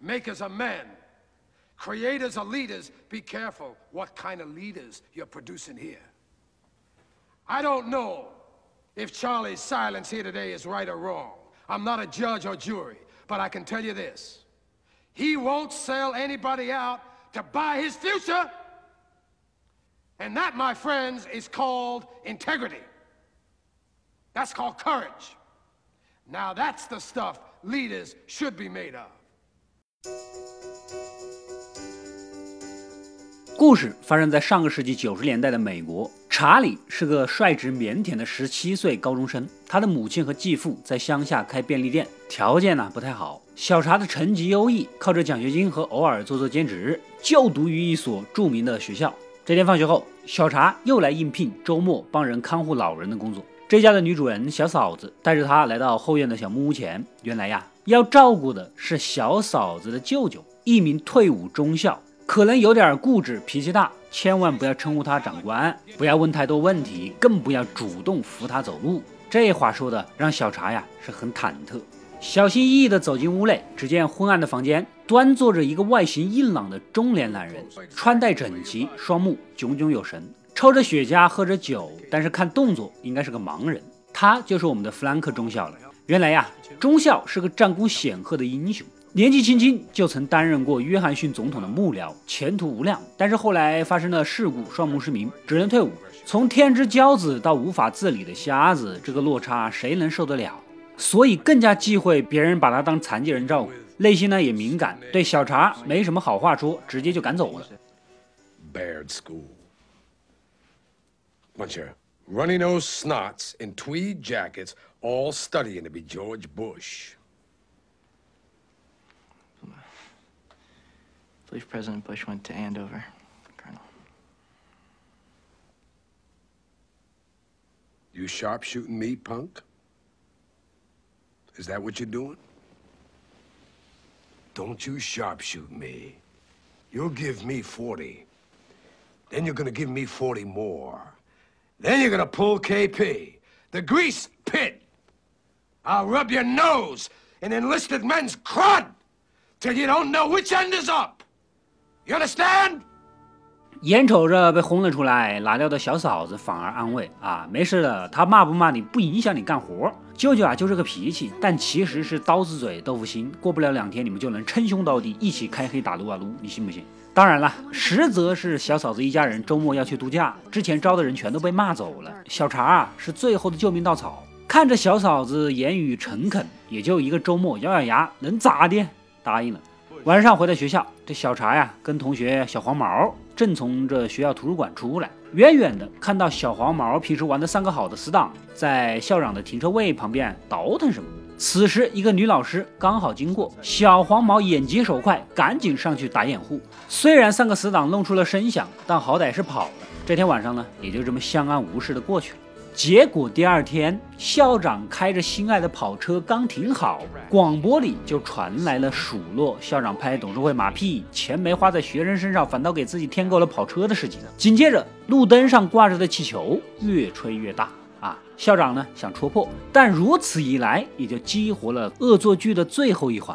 makers of men, creators are leaders, be careful what kind of leaders you're producing here. I don't know if Charlie's silence here today is right or wrong. I'm not a judge or jury, but I can tell you this. He won't sell anybody out to buy his future. And that, my friends, is called integrity. That's called courage. Now that's the stuff leaders should be made of. 故事发生在上个世纪九十年代的美国。查理是个率直腼腆的十七岁高中生，他的母亲和继父在乡下开便利店，条件呢不太好。小查的成绩优异，靠着奖学金和偶尔做做兼职，就读于一所著名的学校。这天放学后，小查又来应聘周末帮人看护老人的工作。这家的女主人小嫂子带着他来到后院的小木屋前。原来呀，要照顾的是小嫂子的舅舅，一名退伍中校。可能有点固执，脾气大，千万不要称呼他长官，不要问太多问题，更不要主动扶他走路。这话说的让小茶呀是很忐忑，小心翼翼地走进屋内，只见昏暗的房间端坐着一个外形硬朗的中年男人，穿戴整齐，双目炯炯有神，抽着雪茄，喝着酒，但是看动作应该是个盲人。他就是我们的弗兰克中校了。原来呀，中校是个战功显赫的英雄。年纪轻轻就曾担任过约翰逊总统的幕僚，前途无量。但是后来发生了事故，双目失明，只能退伍。从天之骄子到无法自理的瞎子，这个落差谁能受得了？所以更加忌讳别人把他当残疾人照顾，内心呢也敏感，对小查没什么好话说，直接就赶走了。Baird School. Bunch of runny nose snots in tweed jackets, all studying to be George Bush. I believe President Bush went to Andover, Colonel. You sharpshooting me, punk? Is that what you're doing? Don't you sharpshoot me. You'll give me 40. Then you're gonna give me 40 more. Then you're gonna pull KP. The grease pit. I'll rub your nose in enlisted men's crud till you don't know which end is up. You understand? 眼瞅着被轰了出来，拿掉的小嫂子反而安慰啊，没事的，他骂不骂你不影响你干活。舅舅啊就这个脾气，但其实是刀子嘴豆腐心，过不了两天你们就能称兄道弟，一起开黑打撸啊撸，你信不信？当然了，实则是小嫂子一家人周末要去度假，之前招的人全都被骂走了，小茶啊是最后的救命稻草。看着小嫂子言语诚恳，也就一个周末，咬咬牙能咋的？答应了。晚上回到学校，这小茶呀跟同学小黄毛正从这学校图书馆出来，远远的看到小黄毛平时玩的三个好的死党在校长的停车位旁边倒腾什么。此时一个女老师刚好经过，小黄毛眼疾手快，赶紧上去打掩护。虽然三个死党弄出了声响，但好歹是跑了。这天晚上呢，也就这么相安无事的过去了。结果第二天，校长开着心爱的跑车刚停好，广播里就传来了数落校长拍董事会马屁，钱没花在学生身上，反倒给自己添购了跑车的事情。紧接着，路灯上挂着的气球越吹越大啊！校长呢想戳破，但如此一来，也就激活了恶作剧的最后一环。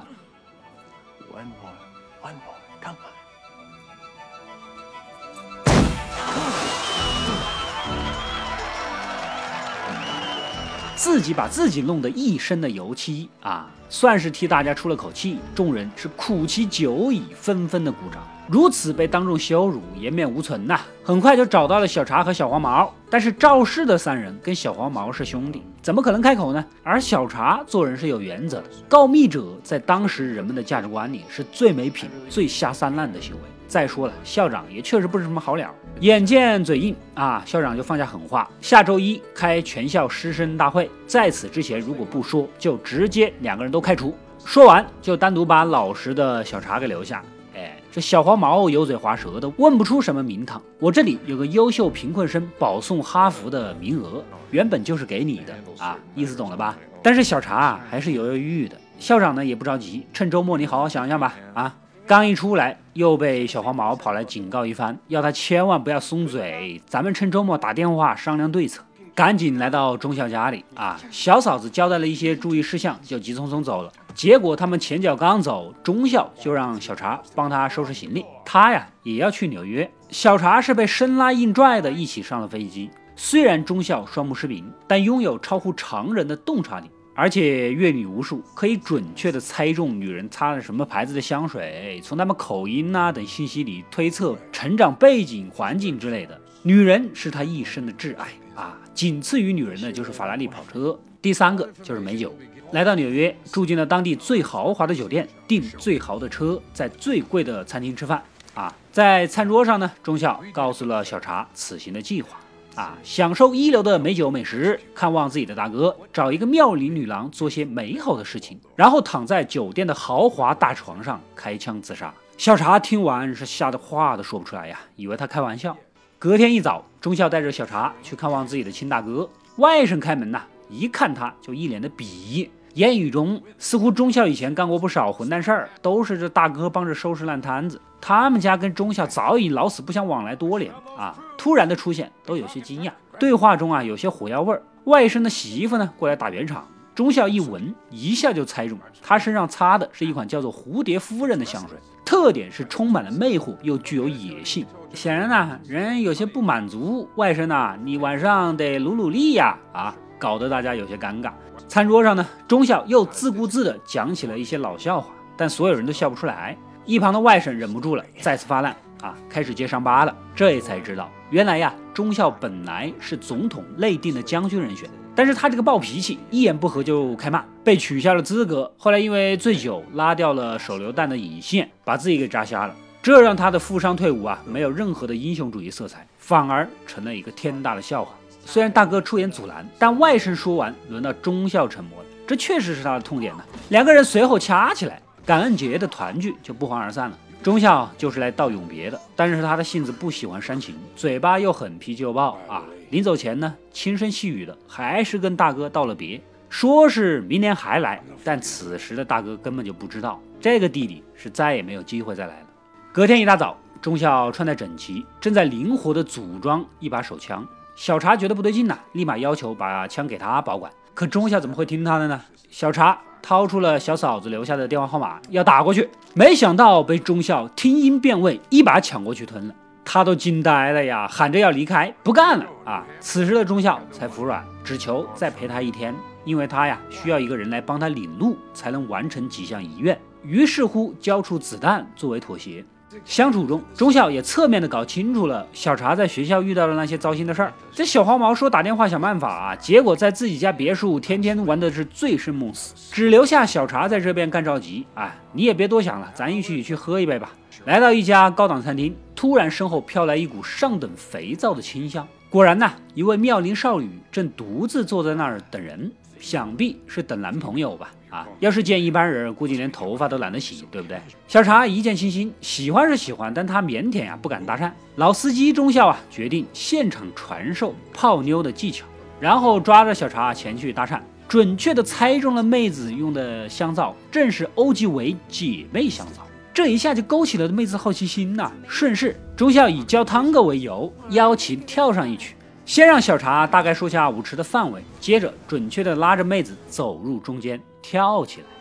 自己把自己弄得一身的油漆啊，算是替大家出了口气。众人是苦其久矣，纷纷的鼓掌。如此被当众羞辱，颜面无存呐。很快就找到了小茶和小黄毛，但是肇事的三人跟小黄毛是兄弟，怎么可能开口呢？而小茶做人是有原则的，告密者在当时人们的价值观里是最没品、最下三滥的行为。再说了，校长也确实不是什么好鸟。眼见嘴硬啊，校长就放下狠话，下周一开全校师生大会，在此之前如果不说，就直接两个人都开除。说完就单独把老实的小茶给留下。哎，这小黄毛油嘴滑舌的，问不出什么名堂。我这里有个优秀贫困生保送哈佛的名额，原本就是给你的啊，意思懂了吧？但是小茶啊还是犹犹豫豫的。校长呢也不着急，趁周末你好好想想吧。啊。刚一出来，又被小黄毛跑来警告一番，要他千万不要松嘴。咱们趁周末打电话商量对策。赶紧来到中校家里啊，小嫂子交代了一些注意事项，就急匆匆走了。结果他们前脚刚走，中校就让小茶帮他收拾行李，他呀也要去纽约。小茶是被生拉硬拽的一起上了飞机。虽然中校双目失明，但拥有超乎常人的洞察力。而且阅女无数，可以准确的猜中女人擦了什么牌子的香水，从她们口音呐等信息里推测成长背景、环境之类的。女人是他一生的挚爱啊，仅次于女人的就是法拉利跑车，第三个就是美酒。来到纽约，住进了当地最豪华的酒店，订最豪的车，在最贵的餐厅吃饭啊。在餐桌上呢，中校告诉了小茶此行的计划。啊，享受一流的美酒美食，看望自己的大哥，找一个妙龄女郎做些美好的事情，然后躺在酒店的豪华大床上开枪自杀。小茶听完是吓得话都说不出来呀，以为他开玩笑。隔天一早，中校带着小茶去看望自己的亲大哥，外甥开门呐，一看他就一脸的鄙夷，言语中似乎中校以前干过不少混蛋事儿，都是这大哥帮着收拾烂摊子。他们家跟中校早已老死不相往来多年啊。突然的出现都有些惊讶，对话中啊有些火药味儿。外甥的媳妇呢过来打圆场，中校一闻，一下就猜中，他身上擦的是一款叫做蝴蝶夫人的香水，特点是充满了魅惑又具有野性。显然呢，人有些不满足，外甥呐，你晚上得努努力呀啊，搞得大家有些尴尬。餐桌上呢，中校又自顾自地讲起了一些老笑话，但所有人都笑不出来。一旁的外甥忍不住了，再次发难。啊，开始揭伤疤了。这才知道，原来呀，中校本来是总统内定的将军人选，但是他这个暴脾气，一言不合就开骂，被取消了资格。后来因为醉酒拉掉了手榴弹的引线，把自己给扎瞎了。这让他的负伤退伍啊，没有任何的英雄主义色彩，反而成了一个天大的笑话。虽然大哥出言阻拦，但外甥说完，轮到中校沉默了。这确实是他的痛点呢。两个人随后掐起来，感恩节的团聚就不欢而散了。中校就是来道永别的，但是他的性子不喜欢煽情，嘴巴又很脾气又暴啊。临走前呢，轻声细语的还是跟大哥道了别，说是明年还来，但此时的大哥根本就不知道，这个弟弟是再也没有机会再来了。隔天一大早，中校穿戴整齐，正在灵活的组装一把手枪。小茶觉得不对劲呐，立马要求把枪给他保管。可中校怎么会听他的呢？小茶。掏出了小嫂子留下的电话号码，要打过去，没想到被中校听音辨位，一把抢过去吞了。他都惊呆了呀，喊着要离开，不干了啊！此时的中校才服软，只求再陪他一天，因为他呀需要一个人来帮他领路，才能完成几项遗愿。于是乎，交出子弹作为妥协。相处中，中校也侧面的搞清楚了小茶在学校遇到的那些糟心的事儿。这小黄毛说打电话想办法啊，结果在自己家别墅天天玩的是醉生梦死，只留下小茶在这边干着急。哎，你也别多想了，咱一起去喝一杯吧。来到一家高档餐厅，突然身后飘来一股上等肥皂的清香。果然呐，一位妙龄少女正独自坐在那儿等人，想必是等男朋友吧。啊，要是见一般人，估计连头发都懒得洗，对不对？小茶一见倾心，喜欢是喜欢，但他腼腆呀，不敢搭讪。老司机中校啊，决定现场传授泡妞的技巧，然后抓着小茶前去搭讪，准确的猜中了妹子用的香皂正是欧吉维姐妹香皂，这一下就勾起了妹子好奇心呐。顺势，中校以教汤哥为由，邀请跳上一曲。先让小茶大概说下舞池的范围，接着准确的拉着妹子走入中间，跳起来。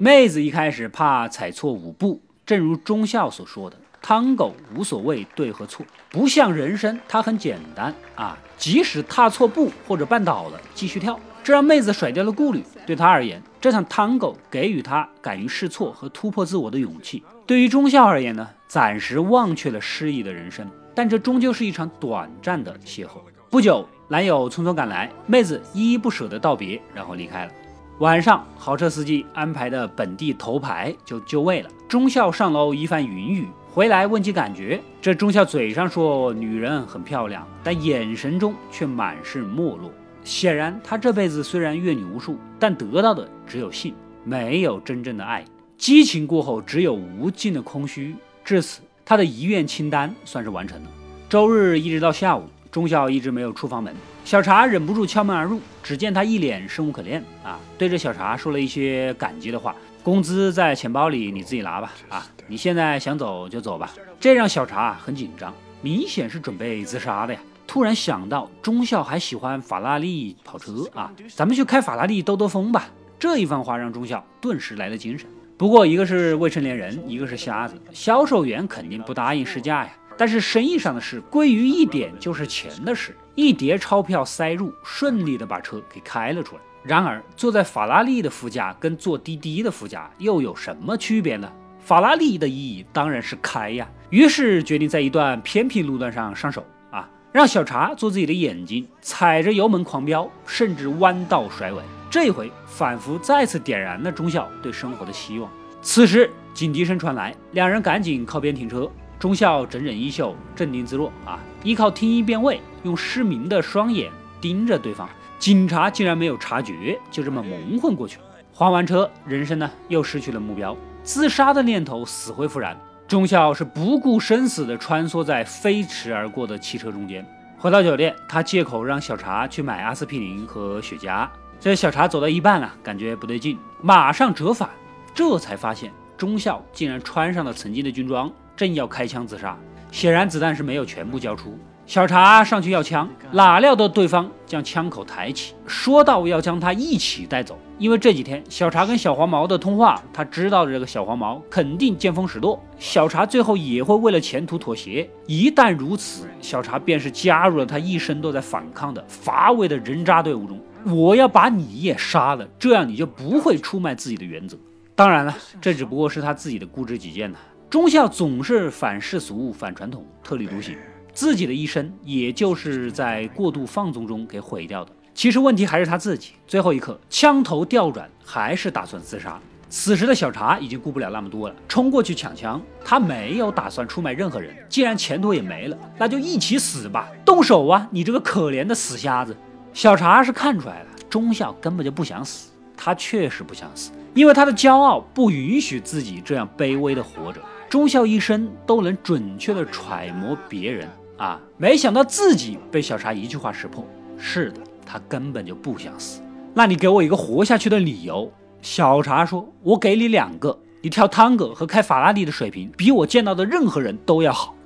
妹子一开始怕踩错舞步，正如中校所说的，汤狗无所谓对和错，不像人生，它很简单啊。即使踏错步或者绊倒了，继续跳，这让妹子甩掉了顾虑。对他而言，这场汤狗给予他敢于试错和突破自我的勇气。对于中校而言呢，暂时忘却了失意的人生，但这终究是一场短暂的邂逅。不久，男友匆匆赶来，妹子依依不舍地道别，然后离开了。晚上，豪车司机安排的本地头牌就就位了。中校上楼一番云雨，回来问及感觉。这中校嘴上说女人很漂亮，但眼神中却满是没落。显然，他这辈子虽然阅女无数，但得到的只有性，没有真正的爱。激情过后，只有无尽的空虚。至此，他的遗愿清单算是完成了。周日一直到下午，忠孝一直没有出房门。小茶忍不住敲门而入，只见他一脸生无可恋啊，对着小茶说了一些感激的话：“工资在钱包里，你自己拿吧。啊，你现在想走就走吧。”这让小茶很紧张，明显是准备自杀的呀。突然想到忠孝还喜欢法拉利跑车啊，咱们去开法拉利兜兜风吧。这一番话让忠孝顿时来了精神。不过一个是未成年人，一个是瞎子，销售员肯定不答应试驾呀。但是生意上的事归于一点就是钱的事，一叠钞票塞入，顺利的把车给开了出来。然而坐在法拉利的副驾跟坐滴滴的副驾又有什么区别呢？法拉利的意义当然是开呀。于是决定在一段偏僻路段上上手啊，让小茶做自己的眼睛，踩着油门狂飙，甚至弯道甩尾。这回仿佛再次点燃了中校对生活的希望。此时警笛声传来，两人赶紧靠边停车。忠孝整整衣袖，镇定自若啊！依靠听音辨位，用失明的双眼盯着对方。警察竟然没有察觉，就这么蒙混过去了。还完车，人生呢又失去了目标，自杀的念头死灰复燃。忠孝是不顾生死地穿梭在飞驰而过的汽车中间。回到酒店，他借口让小茶去买阿司匹林和雪茄。这小茶走到一半啊，感觉不对劲，马上折返，这才发现忠孝竟然穿上了曾经的军装。正要开枪自杀，显然子弹是没有全部交出。小茶上去要枪，哪料到对方将枪口抬起，说道要将他一起带走。因为这几天小茶跟小黄毛的通话，他知道这个小黄毛肯定见风使舵，小茶最后也会为了前途妥协。一旦如此，小茶便是加入了他一生都在反抗的乏味的人渣队伍中。我要把你也杀了，这样你就不会出卖自己的原则。当然了，这只不过是他自己的固执己见呢。忠孝总是反世俗、反传统，特立独行，自己的一生也就是在过度放纵中给毁掉的。其实问题还是他自己，最后一刻枪头调转，还是打算自杀。此时的小茶已经顾不了那么多了，冲过去抢枪。他没有打算出卖任何人，既然前途也没了，那就一起死吧！动手啊，你这个可怜的死瞎子！小茶是看出来了，忠孝根本就不想死，他确实不想死，因为他的骄傲不允许自己这样卑微的活着。忠孝一生都能准确的揣摩别人啊，没想到自己被小茶一句话识破。是的，他根本就不想死。那你给我一个活下去的理由。小茶说：“我给你两个，你跳探戈和开法拉利的水平，比我见到的任何人都要好。”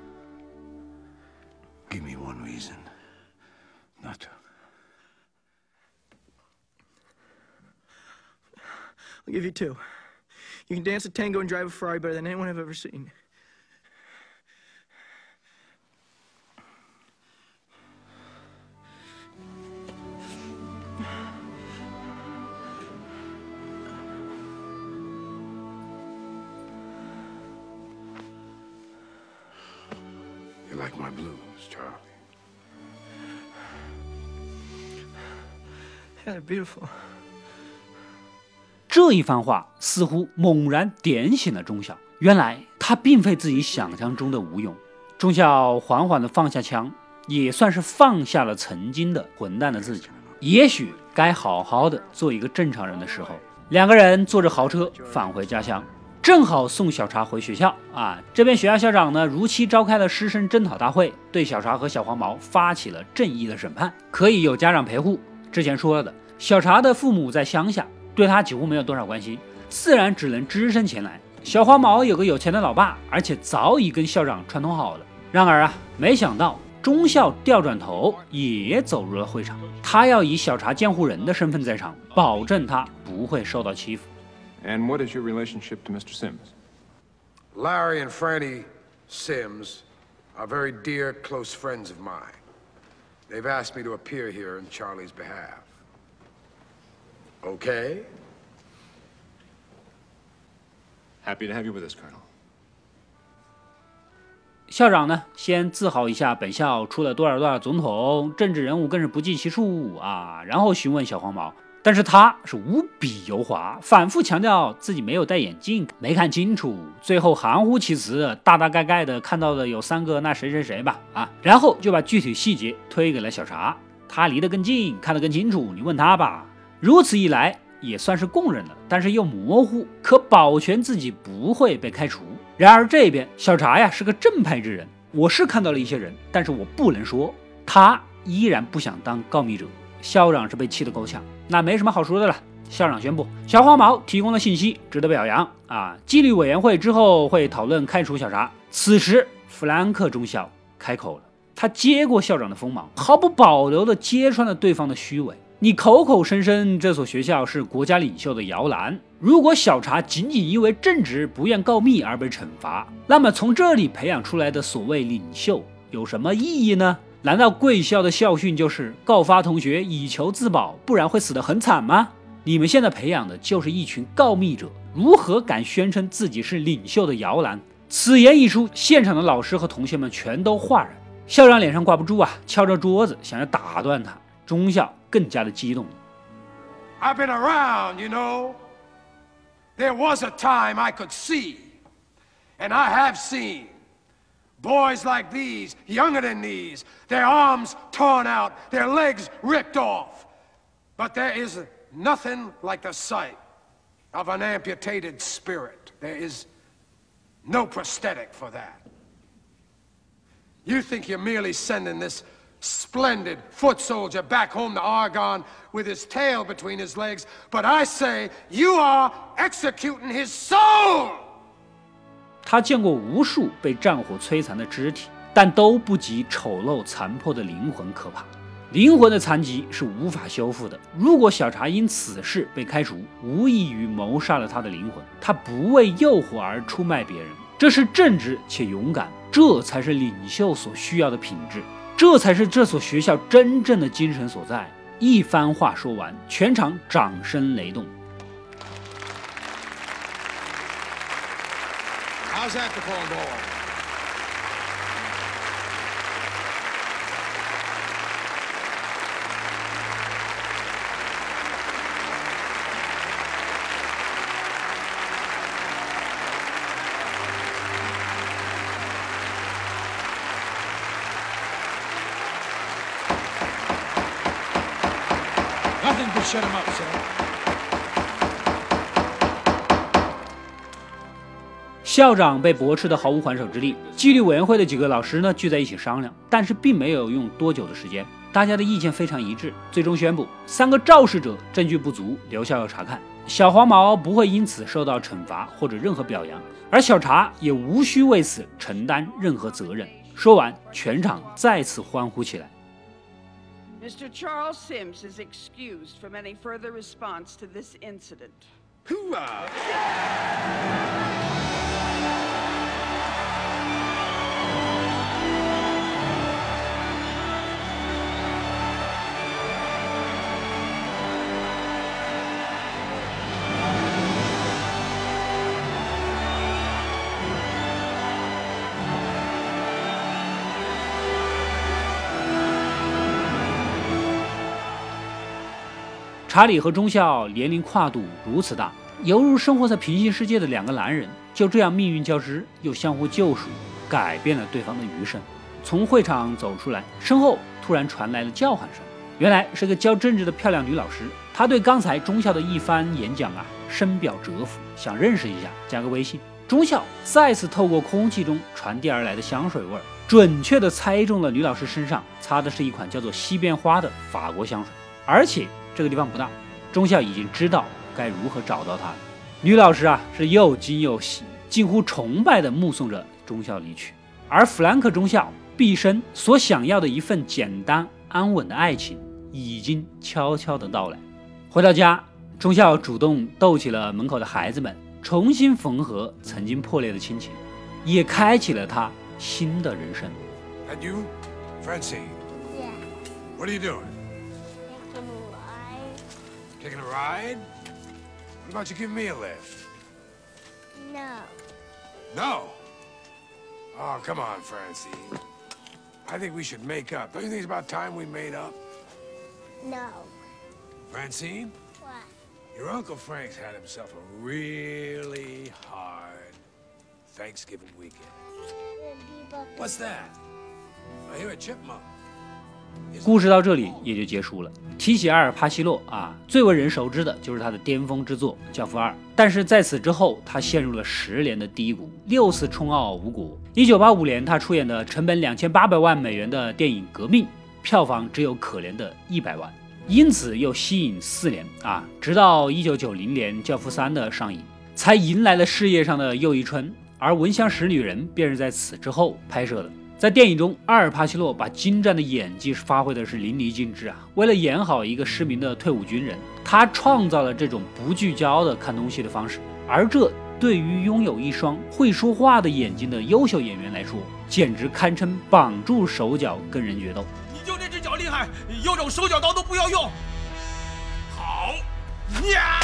Give me one reason not to. Give you two. You can dance a tango and drive a Ferrari better than anyone I've ever seen. You like my blues, Charlie? Yeah, they're beautiful. 这一番话似乎猛然点醒了忠孝，原来他并非自己想象中的无用。忠孝缓缓地放下枪，也算是放下了曾经的混蛋的自己。也许该好好的做一个正常人的时候，两个人坐着豪车返回家乡，正好送小茶回学校啊。这边学校校长呢，如期召开了师生征讨大会，对小茶和小黄毛发起了正义的审判，可以有家长陪护。之前说了的，小茶的父母在乡下。对他几乎没有多少关系，自然只能只身前来。小黄毛有个有钱的老爸，而且早已跟校长串通好了。然而啊，没想到中校调转头也走入了会场，他要以小茶监护人的身份在场，保证他不会受到欺负。And what is your relationship to Mr. Sims? Larry and Franny Sims are very dear, close friends of mine. They've asked me to appear here in Charlie's behalf. Okay? Happy to have you with us, Colonel. 校长呢，先自豪一下本校出了多少多少总统，政治人物更是不计其数啊，然后询问小黄毛。但是他是无比油滑，反复强调自己没有戴眼镜，没看清楚，最后含糊其辞，大大概概的看到的有三个那谁谁谁吧啊，然后就把具体细节推给了小茶，他离得更近，看得更清楚，你问他吧。如此一来也算是供认了，但是又模糊，可保全自己不会被开除。然而这边小查呀是个正派之人，我是看到了一些人，但是我不能说他依然不想当告密者。校长是被气得够呛，那没什么好说的了。校长宣布，小黄毛提供的信息值得表扬啊！纪律委员会之后会讨论开除小查。此时，弗兰克中校开口了，他接过校长的锋芒，毫不保留地揭穿了对方的虚伪。你口口声声这所学校是国家领袖的摇篮，如果小查仅仅因为正直不愿告密而被惩罚，那么从这里培养出来的所谓领袖有什么意义呢？难道贵校的校训就是告发同学以求自保，不然会死得很惨吗？你们现在培养的就是一群告密者，如何敢宣称自己是领袖的摇篮？此言一出，现场的老师和同学们全都哗然。校长脸上挂不住啊，敲着桌子想要打断他。中校更加的激动。I've been around, you know. There was a time I could see, and I have seen. Boys like these, younger than these, their arms torn out, their legs ripped off. But there is nothing like the sight of an amputated spirit. There is no prosthetic for that. You think you're merely sending this splendid foot soldier back home to Argonne with his tail between his legs, but I say you are executing his soul! 他见过无数被战火摧残的肢体，但都不及丑陋残破的灵魂可怕。灵魂的残疾是无法修复的。如果小查因此事被开除，无异于谋杀了他的灵魂。他不为诱惑而出卖别人，这是正直且勇敢，这才是领袖所需要的品质，这才是这所学校真正的精神所在。一番话说完，全场掌声雷动。How's that, shut him up, sir. 校长被驳斥的毫无还手之力，纪律委员会的几个老师呢聚在一起商量，但是并没有用多久的时间，大家的意见非常一致，最终宣布三个肇事者证据不足，留校要查看。小黄毛不会因此受到惩罚或者任何表扬，而小查也无需为此承担任何责任。说完，全场再次欢呼起来。Mr. Charles Sims is excused from any further response to this incident. Hoorah! 查理和中校年龄跨度如此大，犹如生活在平行世界的两个男人，就这样命运交织，又相互救赎，改变了对方的余生。从会场走出来，身后突然传来了叫喊声，原来是个教政治的漂亮女老师。她对刚才中校的一番演讲啊，深表折服，想认识一下，加个微信。中校再次透过空气中传递而来的香水味儿，准确地猜中了女老师身上擦的是一款叫做西边花的法国香水，而且。这个地方不大，中校已经知道该如何找到他了。女老师啊是又惊又喜，近乎崇拜地目送着中校离去。而弗兰克中校毕生所想要的一份简单安稳的爱情，已经悄悄地到来。回到家，中校主动逗起了门口的孩子们，重新缝合曾经破裂的亲情，也开启了他新的人生。And you, Francine, Yeah. what are you doing? Taking a ride? What about you give me a lift? No. No. Oh, come on, Francine. I think we should make up. Don't you think it's about time we made up? No. Francine, What? your Uncle Frank's had himself a really hard Thanksgiving weekend. What's that? I hear a chipmunk. 故事到这里也就结束了。提起阿尔帕西诺啊，最为人熟知的就是他的巅峰之作《教父二》，但是在此之后，他陷入了十年的低谷，六次冲奥无果。一九八五年，他出演的成本两千八百万美元的电影《革命》，票房只有可怜的一百万，因此又吸引四年啊，直到一九九零年《教父三》的上映，才迎来了事业上的又一春。而《闻香识女人》便是在此之后拍摄的。在电影中，阿尔帕西诺把精湛的演技发挥的是淋漓尽致啊！为了演好一个失明的退伍军人，他创造了这种不聚焦的看东西的方式，而这对于拥有一双会说话的眼睛的优秀演员来说，简直堪称绑住手脚跟人决斗。你就这只脚厉害，有种手脚刀都不要用。好，呀！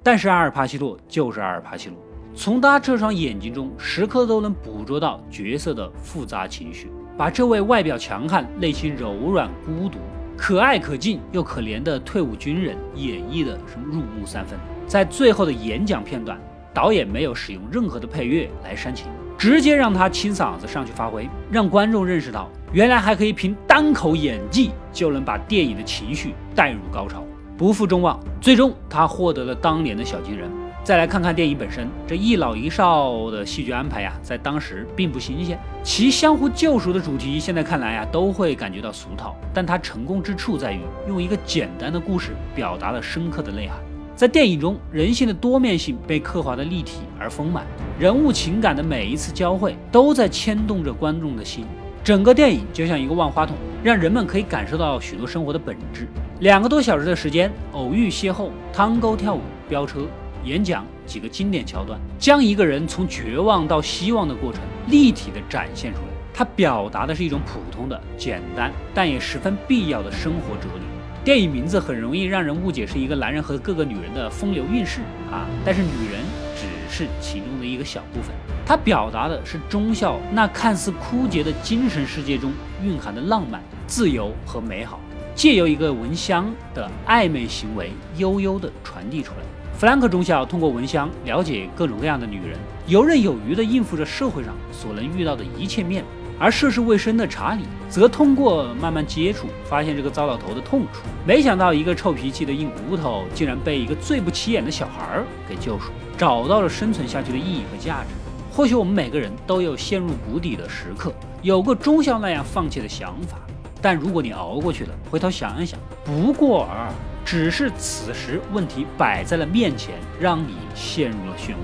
但是阿尔帕西诺就是阿尔帕西诺，从他这双眼睛中，时刻都能捕捉到角色的复杂情绪，把这位外表强悍、内心柔软、孤独、可爱可敬又可怜的退伍军人演绎的是入木三分。在最后的演讲片段，导演没有使用任何的配乐来煽情，直接让他清嗓子上去发挥，让观众认识到，原来还可以凭单口演技就能把电影的情绪带入高潮。不负众望，最终他获得了当年的小金人。再来看看电影本身，这一老一少的戏剧安排呀，在当时并不新鲜。其相互救赎的主题，现在看来呀，都会感觉到俗套。但它成功之处在于，用一个简单的故事表达了深刻的内涵。在电影中，人性的多面性被刻画的立体而丰满，人物情感的每一次交汇，都在牵动着观众的心。整个电影就像一个万花筒，让人们可以感受到许多生活的本质。两个多小时的时间，偶遇、邂逅、汤沟、跳舞、飙车、演讲几个经典桥段，将一个人从绝望到希望的过程立体的展现出来。它表达的是一种普通的、简单，但也十分必要的生活哲理。电影名字很容易让人误解是一个男人和各个女人的风流韵事啊，但是女人只是其中的一个小部分。它表达的是忠孝那看似枯竭的精神世界中蕴含的浪漫、自由和美好。借由一个蚊香的暧昧行为，悠悠地传递出来。弗兰克中校通过蚊香了解各种各样的女人，游刃有余地应付着社会上所能遇到的一切面。而涉世未深的查理则通过慢慢接触，发现这个糟老头的痛处。没想到一个臭脾气的硬骨头，竟然被一个最不起眼的小孩儿给救赎，找到了生存下去的意义和价值。或许我们每个人都有陷入谷底的时刻，有过中校那样放弃的想法。但如果你熬过去了，回头想一想，不过尔尔，只是此时问题摆在了面前，让你陷入了漩涡。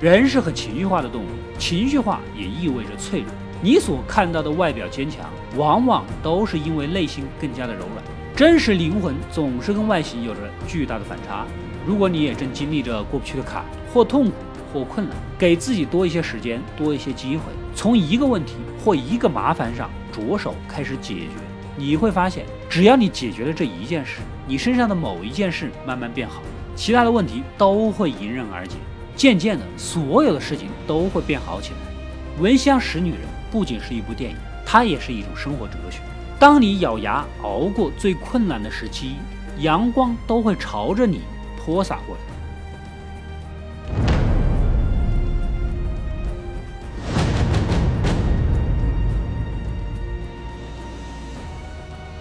人是很情绪化的动物，情绪化也意味着脆弱。你所看到的外表坚强，往往都是因为内心更加的柔软。真实灵魂总是跟外形有着巨大的反差。如果你也正经历着过不去的坎，或痛苦，或困难，给自己多一些时间，多一些机会，从一个问题或一个麻烦上着手开始解决。你会发现，只要你解决了这一件事，你身上的某一件事慢慢变好，其他的问题都会迎刃而解。渐渐的，所有的事情都会变好起来。《闻香识女人》不仅是一部电影，它也是一种生活哲学。当你咬牙熬过最困难的时期，阳光都会朝着你泼洒过来。